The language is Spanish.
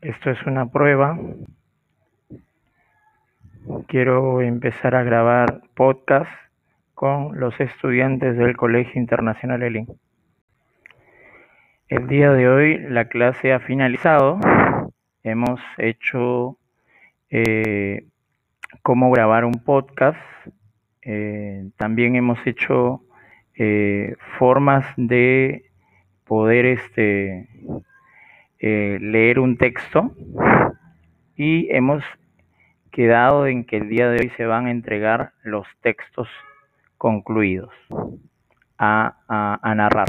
esto es una prueba. Quiero empezar a grabar podcast con los estudiantes del Colegio Internacional Elín. El día de hoy la clase ha finalizado. Hemos hecho eh, cómo grabar un podcast. Eh, también hemos hecho eh, formas de poder este, eh, leer un texto y hemos quedado en que el día de hoy se van a entregar los textos concluidos a, a narrar.